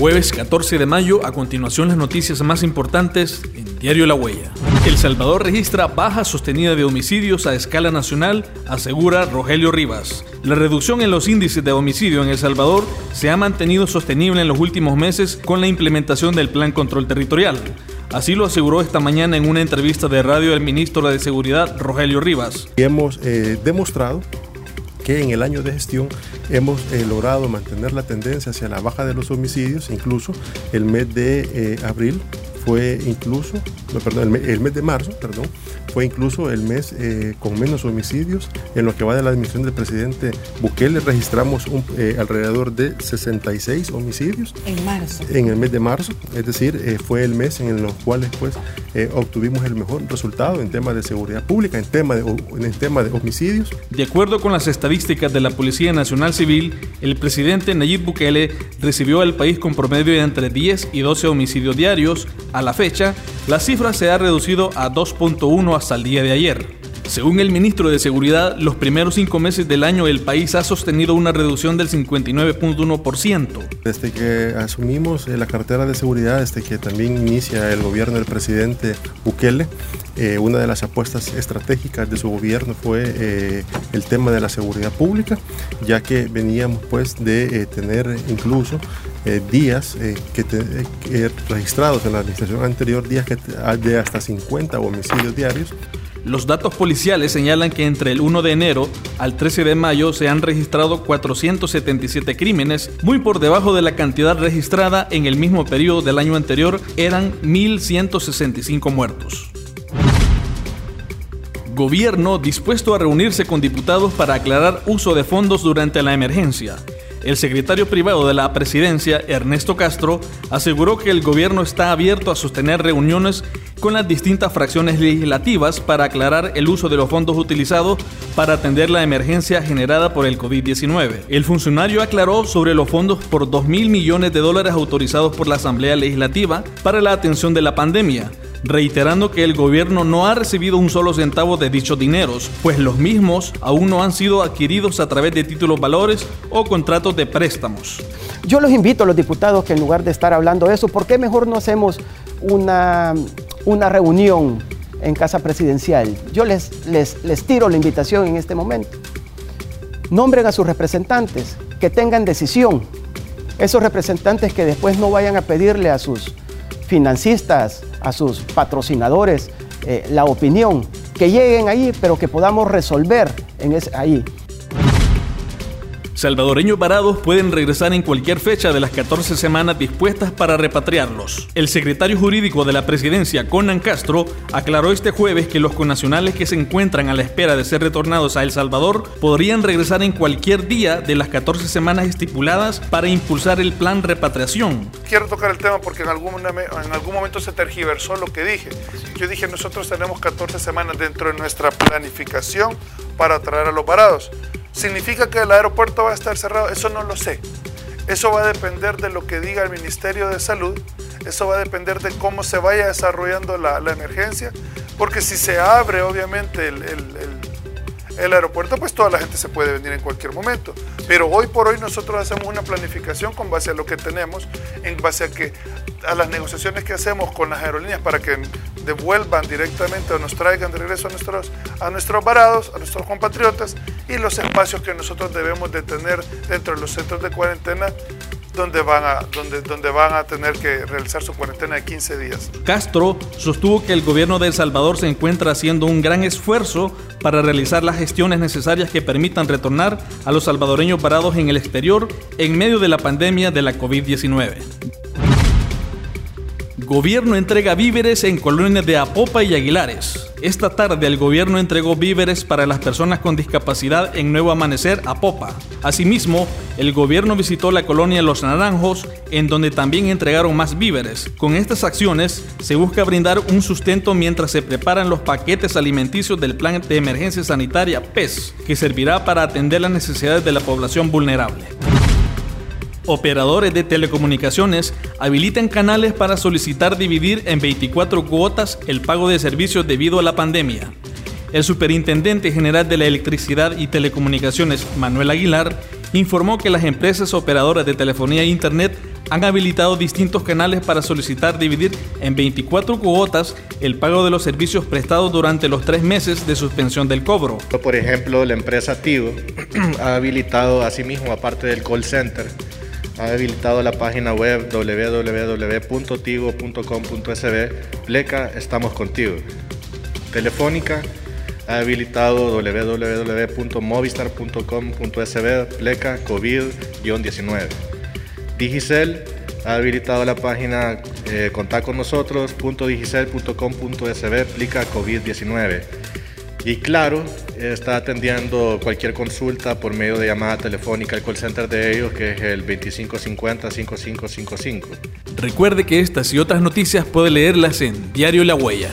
Jueves 14 de mayo, a continuación las noticias más importantes en Diario La Huella. El Salvador registra baja sostenida de homicidios a escala nacional, asegura Rogelio Rivas. La reducción en los índices de homicidio en El Salvador se ha mantenido sostenible en los últimos meses con la implementación del Plan Control Territorial. Así lo aseguró esta mañana en una entrevista de radio el ministro de Seguridad, Rogelio Rivas. Hemos eh, demostrado que en el año de gestión hemos eh, logrado mantener la tendencia hacia la baja de los homicidios, incluso el mes de eh, abril fue incluso, perdón, el mes, de marzo, perdón, fue incluso el mes eh, con menos homicidios. En lo que va de la admisión del presidente Bukele registramos eh, alrededor de 66 homicidios. En marzo. En el mes de marzo, es decir, eh, fue el mes en los cuales pues, obtuvimos el mejor resultado en temas de seguridad pública, en tema de, en tema de homicidios. De acuerdo con las estadísticas de la Policía Nacional Civil, el presidente Nayib Bukele recibió al país con promedio de entre 10 y 12 homicidios diarios. A la fecha, la cifra se ha reducido a 2.1 hasta el día de ayer. Según el ministro de Seguridad, los primeros cinco meses del año el país ha sostenido una reducción del 59.1%. Desde que asumimos eh, la cartera de seguridad, desde que también inicia el gobierno del presidente Bukele, eh, una de las apuestas estratégicas de su gobierno fue eh, el tema de la seguridad pública, ya que veníamos pues de tener incluso días que, registrados en la administración anterior, días que, de hasta 50 homicidios diarios. Los datos policiales señalan que entre el 1 de enero al 13 de mayo se han registrado 477 crímenes, muy por debajo de la cantidad registrada en el mismo periodo del año anterior, eran 1.165 muertos. Gobierno dispuesto a reunirse con diputados para aclarar uso de fondos durante la emergencia. El secretario privado de la presidencia, Ernesto Castro, aseguró que el gobierno está abierto a sostener reuniones con las distintas fracciones legislativas para aclarar el uso de los fondos utilizados para atender la emergencia generada por el COVID-19. El funcionario aclaró sobre los fondos por 2 mil millones de dólares autorizados por la Asamblea Legislativa para la atención de la pandemia reiterando que el gobierno no ha recibido un solo centavo de dichos dineros, pues los mismos aún no han sido adquiridos a través de títulos valores o contratos de préstamos. Yo los invito a los diputados que en lugar de estar hablando de eso, ¿por qué mejor no hacemos una una reunión en casa presidencial. Yo les, les, les tiro la invitación en este momento. Nombren a sus representantes, que tengan decisión. Esos representantes que después no vayan a pedirle a sus financistas, a sus patrocinadores, eh, la opinión, que lleguen ahí, pero que podamos resolver en ese, ahí. Salvadoreños varados pueden regresar en cualquier fecha de las 14 semanas dispuestas para repatriarlos. El secretario jurídico de la presidencia, Conan Castro, aclaró este jueves que los connacionales que se encuentran a la espera de ser retornados a El Salvador podrían regresar en cualquier día de las 14 semanas estipuladas para impulsar el plan repatriación. Quiero tocar el tema porque en algún, en algún momento se tergiversó lo que dije. Yo dije, nosotros tenemos 14 semanas dentro de nuestra planificación para traer a los varados. ¿Significa que el aeropuerto va a estar cerrado? Eso no lo sé. Eso va a depender de lo que diga el Ministerio de Salud. Eso va a depender de cómo se vaya desarrollando la, emergencia. Porque si se abre, obviamente, el, el aeropuerto, pues toda la gente se puede venir en cualquier momento. Pero hoy por hoy nosotros hacemos una planificación con base a lo que tenemos, en base a que a las negociaciones que hacemos con las aerolíneas para que devuelvan directamente o nos traigan de regreso a nuestros, a nuestros varados, a nuestros compatriotas y los espacios que nosotros debemos de tener dentro de los centros de cuarentena donde van, a, tener que realizar su cuarentena de 15 días. Castro sostuvo que el gobierno de El Salvador se encuentra haciendo un gran esfuerzo para realizar las gestiones necesarias que permitan retornar a los salvadoreños varados en el exterior en medio de la pandemia de la COVID-19. Gobierno entrega víveres en colonias de Apopa y Aguilares. Esta tarde el gobierno entregó víveres para las personas con discapacidad en Nuevo Amanecer, Apopa. Asimismo, el gobierno visitó la colonia Los Naranjos, en donde también entregaron más víveres. Con estas acciones se busca brindar un sustento mientras se preparan los paquetes alimenticios del Plan de Emergencia Sanitaria PES, que servirá para atender las necesidades de la población vulnerable operadores de telecomunicaciones habilitan canales para solicitar dividir en 24 cuotas el pago de servicios debido a la pandemia. El superintendente general de la electricidad y telecomunicaciones, Manuel Aguilar, informó que las empresas operadoras de telefonía e internet han habilitado distintos canales para solicitar dividir en 24 cuotas el pago de los servicios prestados durante los tres meses de suspensión del cobro. Por ejemplo, la empresa Tigo ha habilitado asimismo, aparte del call center, ha habilitado la página web www.tigo.com.sb, pleca Estamos Contigo. Telefónica ha habilitado www.movistar.com.sb, pleca COVID-19. Digicel ha habilitado la página eh, con nosotros, .digicel.com.sb, plica COVID-19. Y claro, está atendiendo cualquier consulta por medio de llamada telefónica al call center de ellos, que es el 2550-5555. Recuerde que estas y otras noticias puede leerlas en Diario La Huella.